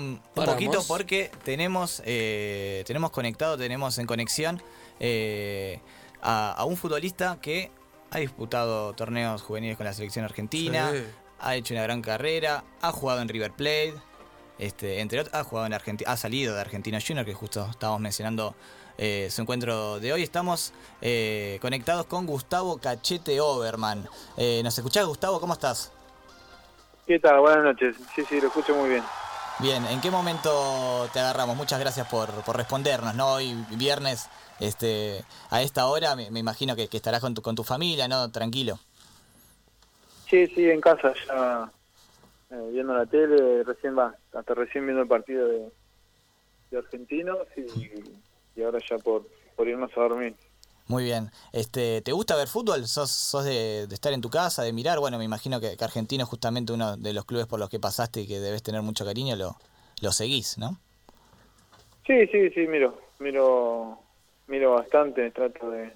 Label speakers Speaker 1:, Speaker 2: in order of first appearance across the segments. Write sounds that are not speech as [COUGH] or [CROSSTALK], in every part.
Speaker 1: un poquito porque tenemos, eh, tenemos conectado, tenemos en conexión eh, a, un futbolista que ha disputado torneos juveniles con la selección argentina, ha hecho una gran carrera, ha jugado en River Plate, este, entre otros, ha jugado en Argentina, ha salido de Argentina Junior, que justo estábamos mencionando eh, su encuentro de hoy. Estamos conectados con Gustavo Cachete Oberman. ¿Nos escuchás, Gustavo? ¿Cómo estás?
Speaker 2: ¿Qué tal? Buenas noches. Sí, sí, lo escucho muy bien.
Speaker 1: Bien, ¿en qué momento te agarramos? Muchas gracias por, respondernos, ¿no? Hoy viernes, este, a esta hora, me, imagino que, estarás con tu, con tu familia, ¿no? Tranquilo.
Speaker 2: Sí, sí, en casa ya eh, viendo la tele, recién va, hasta recién viendo el partido de, de Argentinos y, ahora ya por, por irnos a dormir.
Speaker 1: Muy bien. Este, ¿Te gusta ver fútbol? ¿Sos, sos de, estar en tu casa, de mirar? Bueno, me imagino que, que, Argentino es justamente uno de los clubes por los que pasaste y que debes tener mucho cariño, lo, lo seguís, ¿no?
Speaker 2: Sí, sí, sí, miro, miro, miro bastante, trato de,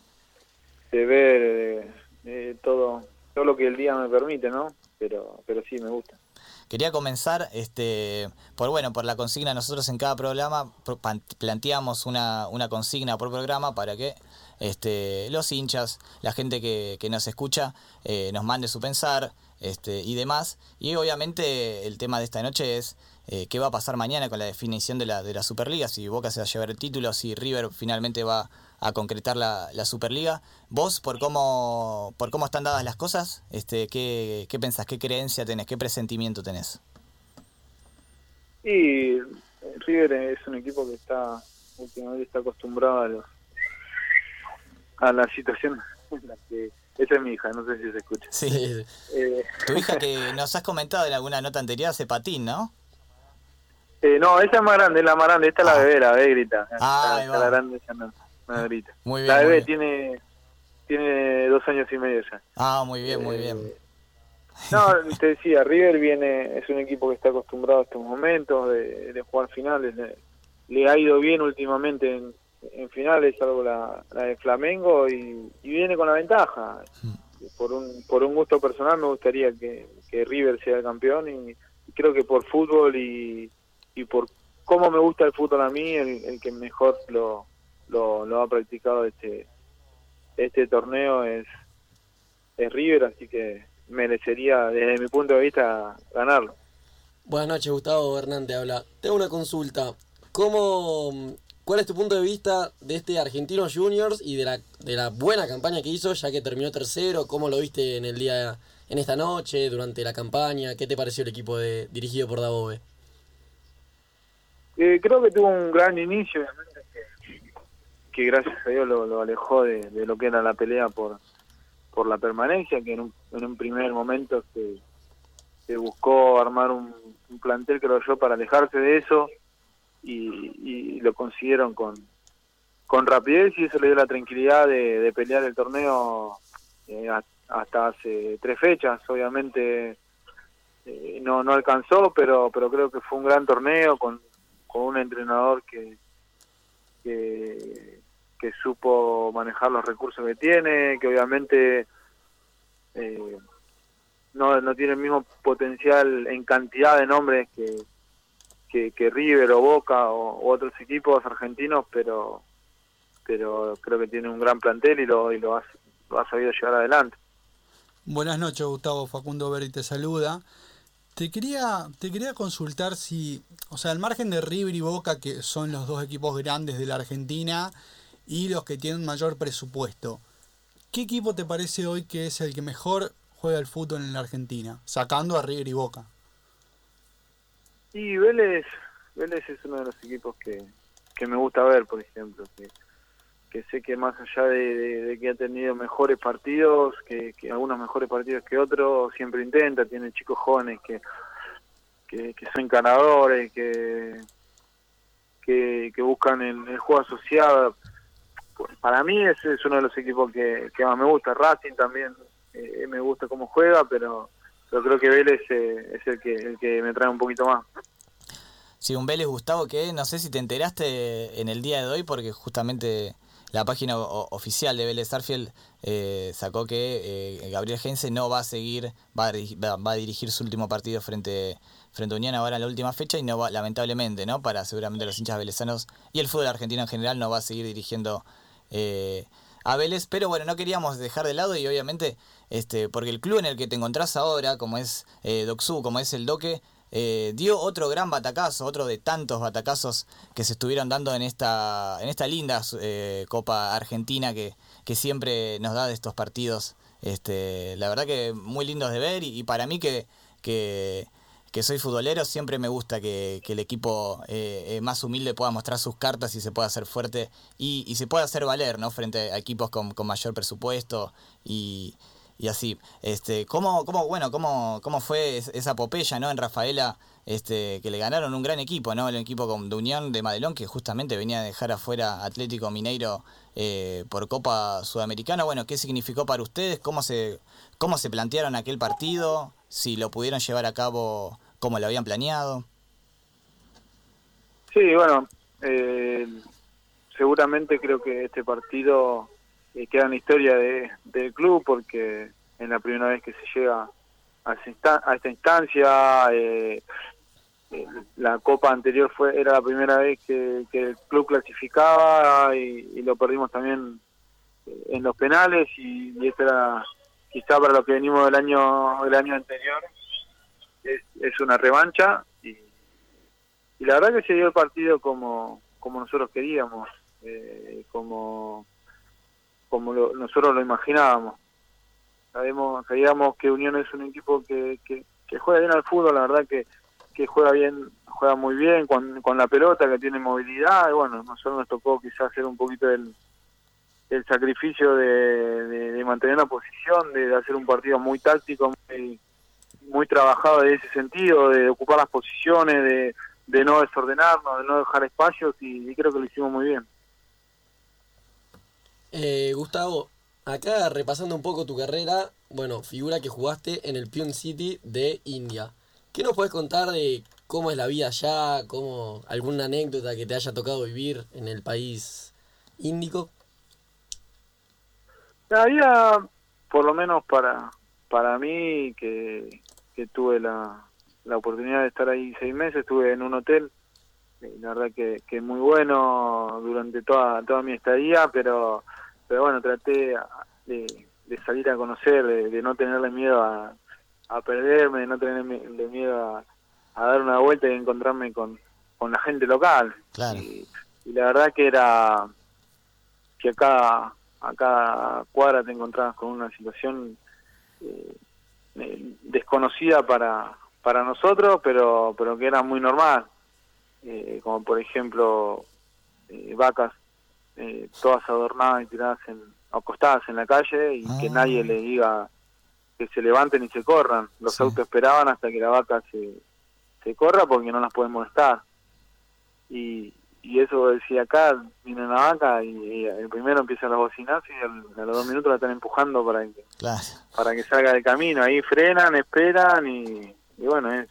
Speaker 2: de ver de, todo, todo lo que el día me permite, ¿no? Pero, pero sí, me gusta.
Speaker 1: Quería comenzar este, por bueno, por la consigna. Nosotros en cada programa planteamos una, una consigna por programa para que este, los hinchas, la gente que, que nos escucha, eh, nos mande su pensar este, y demás. Y obviamente el tema de esta noche es eh, qué va a pasar mañana con la definición de la, de la Superliga, si Boca se va a llevar el título, si River finalmente va a concretar la, la Superliga. Vos, por cómo, por cómo están dadas las cosas, este, ¿qué, ¿qué pensás? ¿Qué creencia tenés? ¿Qué presentimiento tenés?
Speaker 2: Y River es un equipo que está últimamente está acostumbrado a los a la situación en la que esa es mi hija, no sé si se escucha.
Speaker 1: Sí. [LAUGHS] Eh, tu hija que nos has comentado en alguna nota anterior hace patín, ¿no?
Speaker 2: Eh, no, esa es más grande, es la más grande, esta es la ah. bebé, la bebé grita. Ah, la grande esa no, grita. Muy bien. La bebé tiene tiene dos años y medio ya.
Speaker 1: Ah, muy bien, muy bien.
Speaker 2: Eh, no, te decía, River viene, es un equipo que está acostumbrado a estos momentos de, de jugar finales. le ha ido bien últimamente en, en finales, salvo la, la de Flamengo, y, viene con la ventaja. Por un, por un gusto personal me gustaría que, que River sea el campeón y, creo que por fútbol y, y por cómo me gusta el fútbol a mí, el, que mejor lo, lo, ha practicado este, este torneo es, es River, así que merecería desde mi punto de vista ganarlo.
Speaker 3: Buenas noches, Gustavo Hernández habla. Tengo una consulta. ¿Cómo, ¿Cuál es tu punto de vista de este Argentino Juniors y de la, de la buena campaña que hizo, ya que terminó tercero? ¿Cómo lo viste en el día, en esta noche, durante la campaña? ¿Qué te pareció el equipo de, dirigido por Dabove?
Speaker 2: Eh, creo que tuvo un gran inicio, que, gracias a Dios lo, alejó de, lo que era la pelea por, por la permanencia, que en un, en un primer momento se, buscó armar un, un plantel, creo yo, para alejarse de eso y, lo consiguieron con, con rapidez y eso le dio la tranquilidad de, pelear el torneo eh, hasta hace tres fechas. Obviamente eh, no, no alcanzó, pero, pero creo que fue un gran torneo con, con un entrenador que, que, que supo manejar los recursos que tiene, que obviamente eh, no, no tiene el mismo potencial en cantidad de nombres que, que, River o Boca o, otros equipos argentinos, pero pero creo que tiene un gran plantel y lo, y lo, ha, sabido llevar adelante.
Speaker 4: Buenas noches, Gustavo Facundo Berry te saluda. Te quería, te quería consultar si, o sea, al margen de River y Boca, que son los dos equipos grandes de la Argentina y los que tienen mayor presupuesto, ¿qué equipo te parece hoy que es el que mejor juega el fútbol en la Argentina, sacando a River y Boca?
Speaker 2: Sí, Vélez, Vélez es uno de los equipos que, que me gusta ver, por ejemplo, que, sé que más allá de, que ha tenido mejores partidos, que, algunos mejores partidos que otros, siempre intenta, tiene chicos jóvenes que, que, son ganadores, que, que, buscan el, juego asociado. Para mí ese es uno de los equipos que, que más me gusta. Racing también eh, me gusta cómo juega, pero yo creo que Vélez eh, es el que, el que me trae un poquito más.
Speaker 1: Sí, un Vélez, Gustavo, que no sé si te enteraste en el día de hoy, porque justamente la página oficial de Vélez Arfield eh, sacó que eh, Gabriel Gense no va a seguir, va a, va a, dirigir su último partido frente, frente a Unión ahora en la última fecha y no va, lamentablemente, ¿no? Para seguramente los hinchas velezanos y el fútbol argentino en general no va a seguir dirigiendo eh, a Vélez, pero bueno, no queríamos dejar de lado y obviamente, este, porque el club en el que te encontrás ahora, como es eh, Doxu, como es el Doque, eh, dio otro gran batacazo, otro de tantos batacazos que se estuvieron dando en esta, en esta linda eh, Copa Argentina que, que, siempre nos da de estos partidos. Este, la verdad que muy lindos de ver y, para mí que, soy futbolero siempre me gusta que, el equipo eh, más humilde pueda mostrar sus cartas y se pueda hacer fuerte y, se pueda hacer valer ¿no? frente a equipos con, con mayor presupuesto y, así. Este, ¿cómo, cómo, bueno, cómo, cómo fue esa popeya, ¿no? En Rafaela, este, que le ganaron un gran equipo, ¿no? El equipo de Unión de Madelón, que justamente venía a dejar afuera Atlético Mineiro eh, por Copa Sudamericana. Bueno, ¿qué significó para ustedes? ¿Cómo se, cómo se plantearon aquel partido? Si lo pudieron llevar a cabo como lo habían planeado.
Speaker 2: Sí, bueno, eh, seguramente creo que este partido eh, queda en la historia de, del club porque es la primera vez que se llega a, esta instancia. Eh, eh, la copa anterior fue era la primera vez que, el club clasificaba y, lo perdimos también en los penales y, y esto era quizá para lo que venimos del año el año anterior es, una revancha y, y la verdad que se dio el partido como como nosotros queríamos eh, como como nosotros lo imaginábamos. Sabemos, sabíamos que Unión es un equipo que, que, juega bien al fútbol, la verdad que, que juega bien, juega muy bien con, con la pelota, que tiene movilidad, y bueno, nosotros nos tocó quizás hacer un poquito el, el sacrificio de, de, mantener la posición, de, hacer un partido muy táctico, muy, muy trabajado en ese sentido, de ocupar las posiciones, de, de no desordenarnos, de no dejar espacios, y creo que lo hicimos muy bien.
Speaker 3: Eh, Gustavo, acá repasando un poco tu carrera, bueno, figura que jugaste en el Pion City de India. ¿Qué nos puedes contar de cómo es la vida allá, cómo alguna anécdota que te haya tocado vivir en el país índico?
Speaker 2: La vida, por lo menos para, para mí, que, que tuve la, la oportunidad de estar ahí seis meses, estuve en un hotel, la verdad que, que muy bueno durante toda, toda mi estadía, pero pero bueno, traté de, salir a conocer, de, no tenerle miedo a, perderme, de no tenerle miedo a, dar una vuelta y encontrarme con, con la gente local. Y, la verdad que era que acá a cada cuadra te encontrabas con una situación eh, eh, desconocida para para nosotros, pero pero que era muy normal, eh, como por ejemplo vacas eh, todas adornadas y tiradas en, acostadas en la calle y que ah. nadie le diga que se levanten y se corran. Los autos esperaban hasta que la vaca se, se corra porque no las pueden molestar. Y, y eso decía acá, viene la vaca y, el primero empieza a bocinas y a los dos minutos la están empujando para que, para que salga del camino. Ahí frenan, esperan y, bueno, es,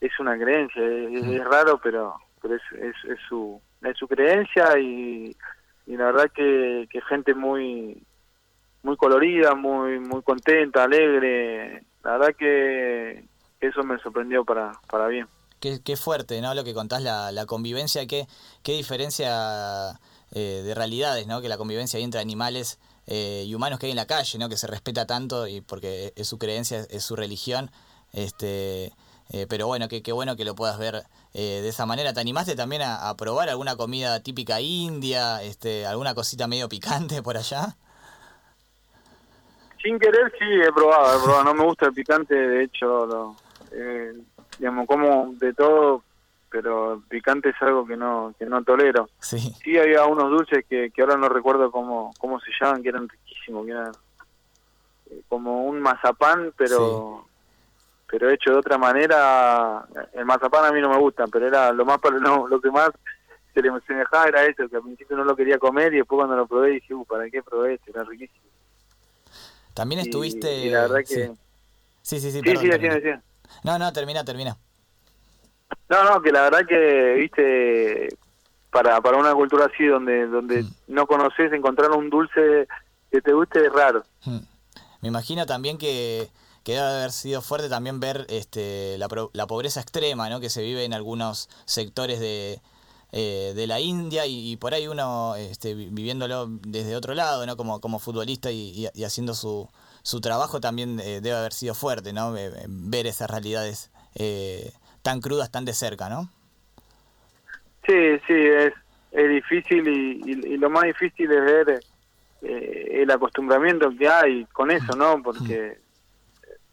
Speaker 2: es una creencia, es, es raro, pero, pero es, es, es su es su creencia y, la verdad que, que, gente muy muy colorida, muy muy contenta, alegre. La verdad que eso me sorprendió para, para bien.
Speaker 1: Qué, fuerte, ¿no? Lo que contás, la, la convivencia, qué, diferencia eh, de realidades, ¿no? Que la convivencia entre animales eh, y humanos que hay en la calle, ¿no? Que se respeta tanto y porque es su creencia, es su religión. Este, eh, pero bueno, qué, bueno que lo puedas ver eh, de esa manera. ¿Te animaste también a, probar alguna comida típica india, este, alguna cosita medio picante por allá?
Speaker 2: Sin querer sí he probado, he probado. no me gusta el picante, de hecho, lo, eh, digamos, como de todo, pero picante es algo que no que no tolero.
Speaker 1: Sí.
Speaker 2: Sí había unos dulces que, que ahora no recuerdo cómo, cómo se llaman, que eran riquísimos, que eran eh, como un mazapán, pero pero hecho de otra manera, el mazapán a mí no me gusta, pero era lo más [LAUGHS] no, lo que más se le semejaba era eso, que al principio no lo quería comer y después cuando lo probé dije, uh, ¿para qué probé esto? Era riquísimo.
Speaker 1: También estuviste...
Speaker 2: Y, la verdad que...
Speaker 1: Sí, sí, sí,
Speaker 2: sí, sí, sí,
Speaker 1: No, no, termina, termina.
Speaker 2: No, no, que la verdad que, viste, para, para una cultura así donde donde
Speaker 1: Mm.
Speaker 2: no conoces encontrar un dulce que te guste es raro.
Speaker 1: Hmm. Me imagino también que, que debe haber sido fuerte también ver este, la, la pobreza extrema ¿no? que se vive en algunos sectores de, eh, de la India y, y por ahí uno este, vi- viviéndolo desde otro lado, ¿no? como, como futbolista y, y- y haciendo su, su trabajo también eh, debe haber sido fuerte, ¿no? Eh, eh, ver esas realidades eh, tan crudas, tan de cerca, ¿no?
Speaker 2: Sí, sí, es, difícil y lo más difícil es ver eh, el acostumbramiento que hay con eso, ¿no? Porque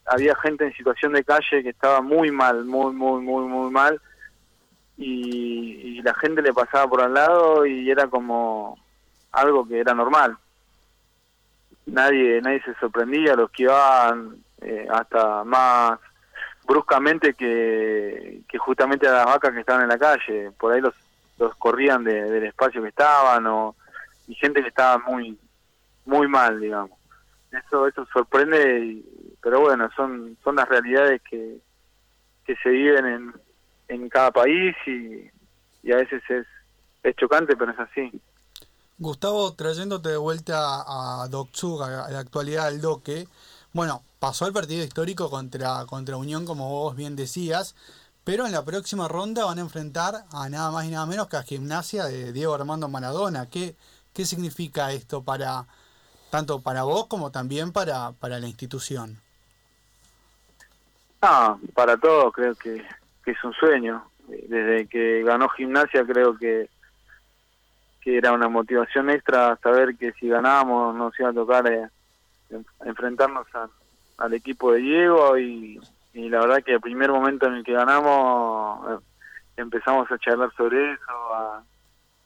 Speaker 2: había gente en situación de calle que estaba muy mal, muy, muy, muy, muy mal y, y la gente le pasaba por al lado y era como algo que era normal. Nadie, nadie se sorprendía, los que iban eh, hasta más bruscamente que, que justamente a las vacas que estaban en la calle. Por ahí los, los corrían de- del espacio que estaban o y gente que estaba muy muy mal, digamos. Eso eso sorprende, y- pero bueno, son son las realidades que, que se viven en, en cada país y, y a veces es, es chocante, pero es así.
Speaker 4: Gustavo, trayéndote de vuelta a Doksuk, a la actualidad del Doque, bueno, pasó el partido histórico contra, contra Unión, como vos bien decías, pero en la próxima ronda van a enfrentar a nada más y nada menos que a Gimnasia de Diego Armando Maradona. ¿Qué, qué significa esto para tanto para vos como también para, para la institución?
Speaker 2: Ah, para todos creo que, que es un sueño. Desde que ganó gimnasia creo que que era una motivación extra saber que si ganábamos nos iba a tocar eh, en- enfrentarnos a- al equipo de Diego y, y la verdad que el primer momento en el que ganamos eh, empezamos a charlar sobre eso, a,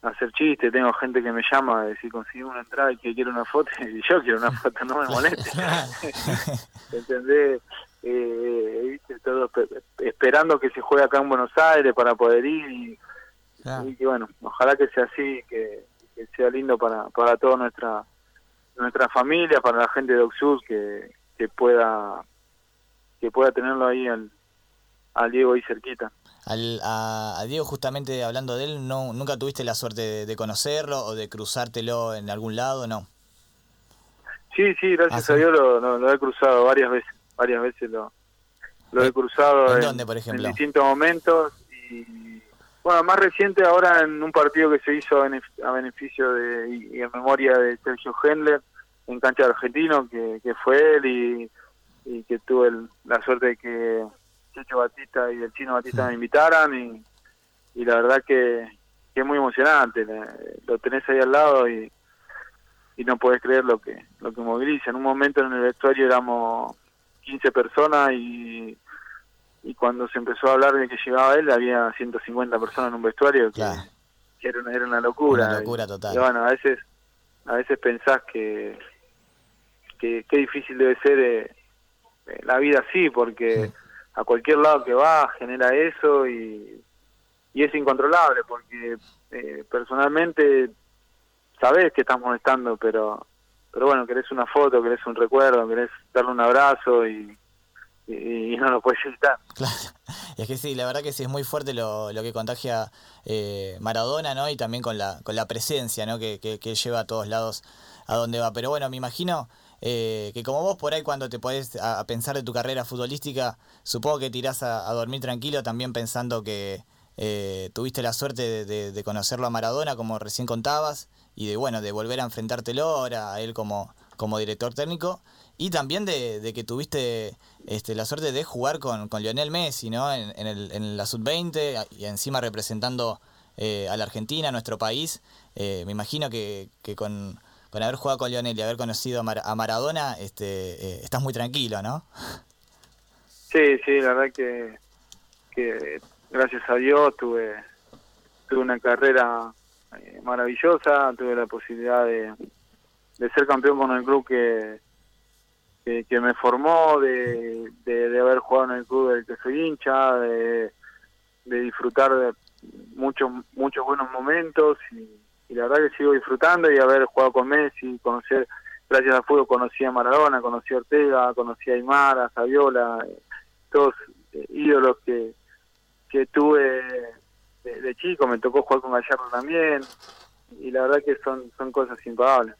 Speaker 2: a hacer chistes, tengo gente que me llama a decir consigo una entrada y que quiere una foto [LAUGHS] y yo quiero una foto, no me moleste. [LAUGHS] ¿entendés? Eh, viste, todos pe- esperando que se juegue acá en Buenos Aires para poder ir y,
Speaker 4: Claro.
Speaker 2: y que bueno, ojalá que sea así, que, que sea lindo para, para toda nuestra nuestra familia, para la gente de Oxus, que, que pueda que pueda tenerlo ahí al, al Diego ahí cerquita.
Speaker 1: Al, a, a Diego, justamente hablando de él, no, ¿nunca tuviste la suerte de, de conocerlo o de cruzártelo en algún lado? No.
Speaker 2: Sí, sí, gracias
Speaker 1: Ah, sí.
Speaker 2: a Dios lo, lo- lo he cruzado varias veces, varias veces lo, lo he
Speaker 1: ¿En-
Speaker 2: cruzado
Speaker 1: en dónde, por ejemplo?
Speaker 2: en distintos momentos y bueno, más reciente ahora en un partido que se hizo a benef- a beneficio de y, en memoria de Sergio Hendler en cancha de argentino, que, que fue él y, y que tuve el- la suerte de que Checho Batista y el chino Batista me invitaran y, y la verdad que, que es muy emocionante, lo tenés ahí al lado y y no podés creer lo que lo que moviliza. En un momento en el vestuario éramos 15 personas y, y cuando se empezó a hablar de que llegaba él había 150 personas en un vestuario que,
Speaker 1: Claro.
Speaker 2: que era, una, era una locura.
Speaker 1: Una locura total.
Speaker 2: Y, bueno, a veces a veces pensás que que qué difícil debe ser eh, eh, la vida así porque a cualquier lado que va genera eso y, y es incontrolable porque eh, personalmente sabés que estás molestando, pero pero bueno, querés una foto, querés un recuerdo, querés darle un abrazo y, y, no lo puedes evitar. [LAUGHS]
Speaker 1: Claro. Es que sí, la verdad que sí es muy fuerte lo, lo que contagia eh, Maradona, ¿no? Y también con la, con la presencia, ¿no? Que, que, lleva a todos lados a donde va. Pero bueno, me imagino eh, que como vos por ahí cuando te podés a, pensar de tu carrera futbolística, supongo que tirás a, a dormir tranquilo también pensando que eh, tuviste la suerte de conocerlo a Maradona, como recién contabas, y de bueno, de volver a enfrentártelo ahora a él como, como director técnico. Y también de, que tuviste este, la suerte de jugar con, Lionel Messi, ¿no? En, en, el, en la sub-20 y encima representando eh, a la Argentina, a nuestro país. Eh, me imagino que, que con, haber jugado con Lionel y haber conocido a, Mar- a Maradona, este, eh, estás muy tranquilo, ¿no?
Speaker 2: Sí, sí, la verdad que, que gracias a Dios tuve, tuve una carrera eh, maravillosa, tuve la posibilidad de ser campeón con el club que, que, que me formó, de, de, haber jugado en el club del que soy hincha, de, de disfrutar de muchos muchos buenos momentos y, y la verdad que sigo disfrutando y haber jugado con Messi, conocer, gracias al fútbol conocí a Maradona, conocí a Ortega, conocí a Aymar, a Saviola, eh, todos eh, ídolos que, que tuve de, chico, me tocó jugar con Gallardo también, y la verdad que son, son cosas impagables.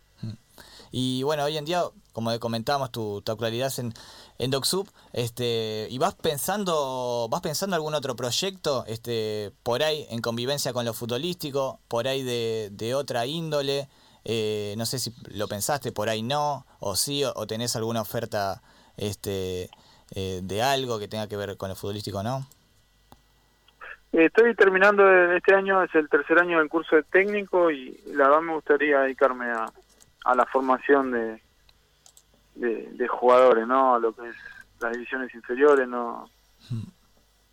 Speaker 1: Y bueno, hoy en día, como comentábamos, tu, tu actualidad en, en DocSub, este, y vas pensando, vas pensando algún otro proyecto, este, por ahí en convivencia con lo futbolístico, por ahí de, de otra índole, eh, no sé si lo pensaste, por ahí no, o sí, o, tenés alguna oferta este, eh, de algo que tenga que ver con lo futbolístico, ¿no?
Speaker 2: Estoy terminando este año, es el tercer año del curso de técnico y la verdad me gustaría dedicarme a, a la formación de, de, jugadores, ¿no? Lo que es las divisiones inferiores, no,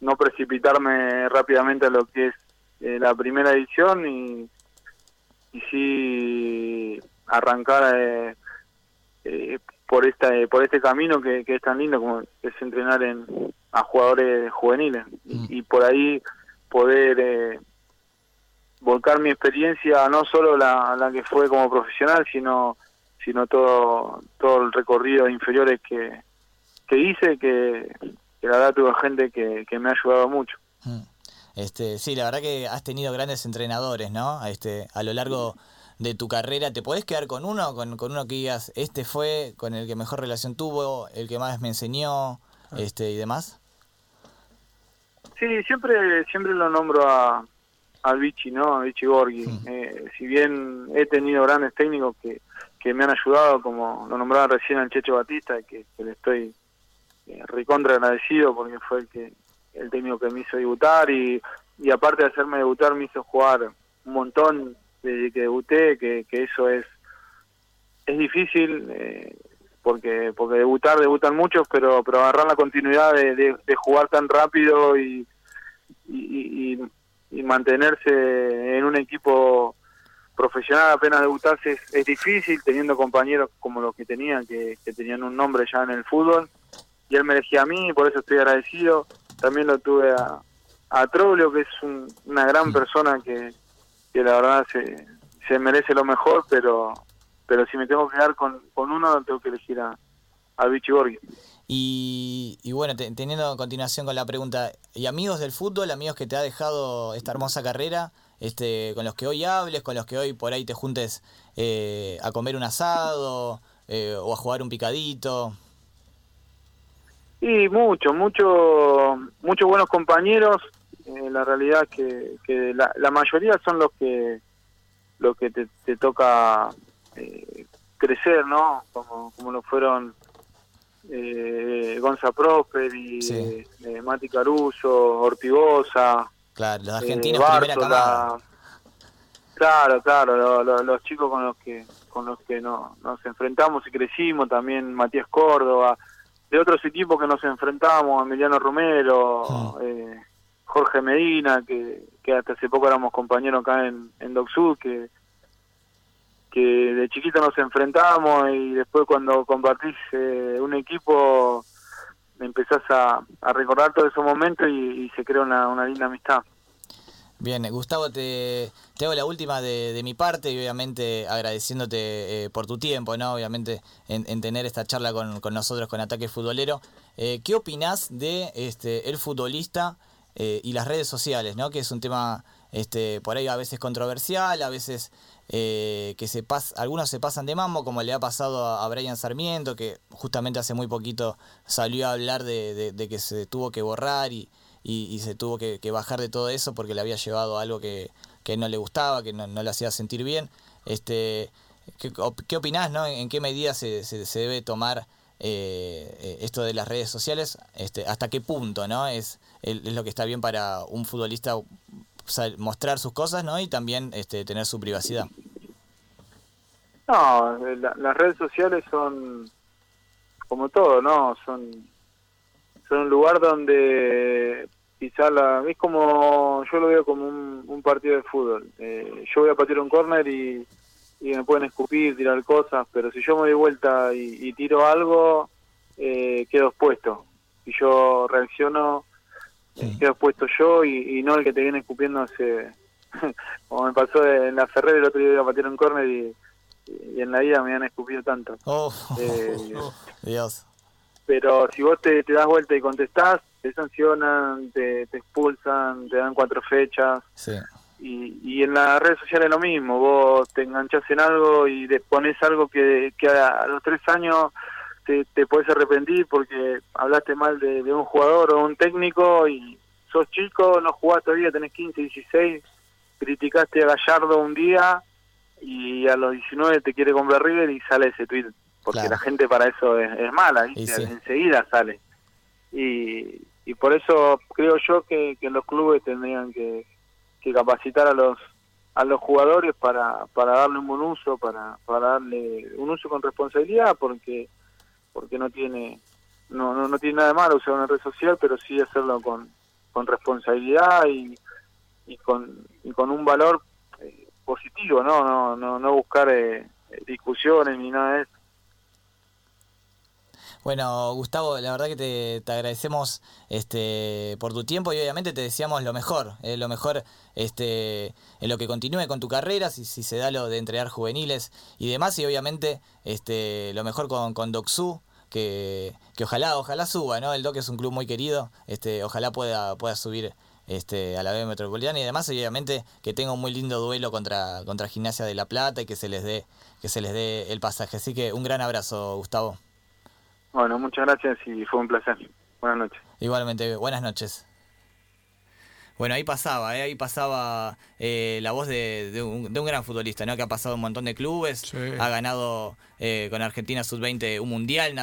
Speaker 2: no precipitarme rápidamente a lo que es eh, la primera edición y, y sí arrancar eh, eh, por esta por este camino que, que, es tan lindo como es entrenar en a jugadores juveniles y, por ahí poder volcar mi experiencia no solo la, la que fue como profesional sino sino todo todo el recorrido de inferiores que, que hice, que, la verdad tuve gente que, que me ha ayudado mucho. Mm.
Speaker 1: Este, sí, la verdad que has tenido grandes entrenadores, ¿no? Este, a lo largo de tu carrera, ¿te podés quedar con uno, con, con uno que digas, este fue con el que mejor relación tuvo, el que más me enseñó, ah. este, y demás?
Speaker 2: Sí, siempre, siempre lo nombro a, al Vichy, ¿no? A Vichy Borghi. Mm. Eh, si bien he tenido grandes técnicos que, que me han ayudado, como lo nombraba recién al Checho Batista, que, le estoy eh, recontra agradecido porque fue el que el técnico que me hizo debutar y, y aparte de hacerme debutar me hizo jugar un montón desde que debuté, que, que eso es es difícil eh, porque porque debutar debutan muchos, pero pero agarrar la continuidad de, de, jugar tan rápido y, y, y mantenerse en un equipo profesional apenas debutarse es, difícil, teniendo compañeros como los que tenían, que, tenían un nombre ya en el fútbol, y él me elegía a mí, por eso estoy agradecido. También lo tuve a, a Troglio, que es una gran persona que, que la verdad se, se merece lo mejor, pero pero si me tengo que quedar con, con uno, tengo que elegir a, a Vichy Borghi.
Speaker 1: Y, y bueno, teniendo a continuación con la pregunta, ¿y amigos del fútbol, amigos que te ha dejado esta hermosa carrera? Este, con los que hoy hables, con los que hoy por ahí te juntes eh, a comer un asado eh, o a jugar un picadito?
Speaker 2: Y mucho, mucho, muchos buenos compañeros. Eh, la realidad que, que la, la, mayoría son los que los que te, te toca crecer, ¿no? Como, como lo fueron eh, Gonza Prosper y Mati Caruso, Ortigosa,
Speaker 1: Claro, los argentinos eh, primera camada.
Speaker 2: Claro, claro, los chicos con los que con los que no, nos enfrentamos y crecimos, también Matías Córdoba, de otros equipos que nos enfrentamos, Emiliano Romero, ah. eh, Jorge Medina, que, que hasta hace poco éramos compañeros acá en, en Sud, que, que de chiquito nos enfrentamos y después cuando compartís eh, un equipo empezás a, a recordar todos esos momentos y, se crea una, una, linda amistad.
Speaker 1: Bien, Gustavo, te, te hago la última de, de mi parte y obviamente agradeciéndote eh, por tu tiempo, ¿no? Obviamente en, tener esta charla con, con, nosotros con Ataque Futbolero. Eh, ¿Qué opinás de este el futbolista eh, y las redes sociales, ¿no? Que es un tema este, por ahí a veces controversial, a veces eh, que se pas algunos se pasan de mambo, como le ha pasado a, Brian Sarmiento, que justamente hace muy poquito salió a hablar de, que se tuvo que borrar y, se tuvo que, bajar de todo eso porque le había llevado algo que, que no le gustaba, que no, le hacía sentir bien. Este, ¿qué, ¿Qué opinás, no? ¿En qué medida se, se, debe tomar eh, eh, esto de las redes sociales? Este, ¿Hasta qué punto, no? Es, es lo que está bien para un futbolista mostrar sus cosas, ¿no? Y también este, tener su privacidad.
Speaker 2: No, las redes sociales son como todo, ¿no? Son son un lugar donde quizá la es como yo lo veo como un, partido de fútbol. Eh, yo voy a patear un córner y, y me pueden escupir, tirar cosas, pero si yo me doy vuelta y, tiro algo, eh, quedo expuesto. Si yo reacciono, sí. quedo puesto yo y, no el que te viene escupiendo hace [LAUGHS] como me pasó en la Ferrer el otro día iba a patear un córner y, en la vida me han escupido tanto
Speaker 1: oh, eh, [LAUGHS] Dios
Speaker 2: pero si vos te, das vuelta y contestás te sancionan, te, te expulsan, te dan cuatro fechas.
Speaker 1: Sí.
Speaker 2: Y, y en las redes sociales lo mismo, vos te enganchas en algo y le pones algo que, que a los tres años te, te puedes arrepentir porque hablaste mal de, de un jugador o un técnico y sos chico, no jugás todavía, tenés 15, 16, criticaste a Gallardo un día y a los 19 te quiere comprar River y sale ese tweet porque
Speaker 1: Claro.
Speaker 2: la gente para eso es, es mala, ¿viste?
Speaker 1: Y sí.
Speaker 2: enseguida sale. Y, y por eso creo yo que, que los clubes tendrían que, que capacitar a los a los jugadores para, para darle un buen uso, para, para darle un uso con responsabilidad, porque porque no tiene no, no, no tiene nada de malo usar una red social, pero sí hacerlo con, con responsabilidad y, y con y con un valor eh, positivo, no no no, no buscar eh, discusiones ni nada de eso.
Speaker 1: Bueno, Gustavo, la verdad que te, te agradecemos este, por tu tiempo y obviamente te deseamos lo mejor, eh, lo mejor este, en lo que continúe con tu carrera, si, se da lo de entregar juveniles y demás, y obviamente este, lo mejor con, con Doxu, que, que ojalá, ojalá suba, ¿no? El Doc es un club muy querido, este, ojalá pueda, pueda subir este, a la B Metropolitana y además obviamente que tenga un muy lindo duelo contra, contra Gimnasia de La Plata y que se les dé, que se les dé el pasaje. Así que un gran abrazo, Gustavo.
Speaker 2: Bueno, muchas gracias y fue un placer. Buenas noches.
Speaker 1: Igualmente, buenas noches. Bueno, ahí pasaba, ¿eh? ahí pasaba eh, la voz de, de un, de un gran futbolista, ¿no? Que ha pasado un montón de clubes,
Speaker 4: Sí.
Speaker 1: ha ganado eh, con Argentina Sub-20 un mundial, nada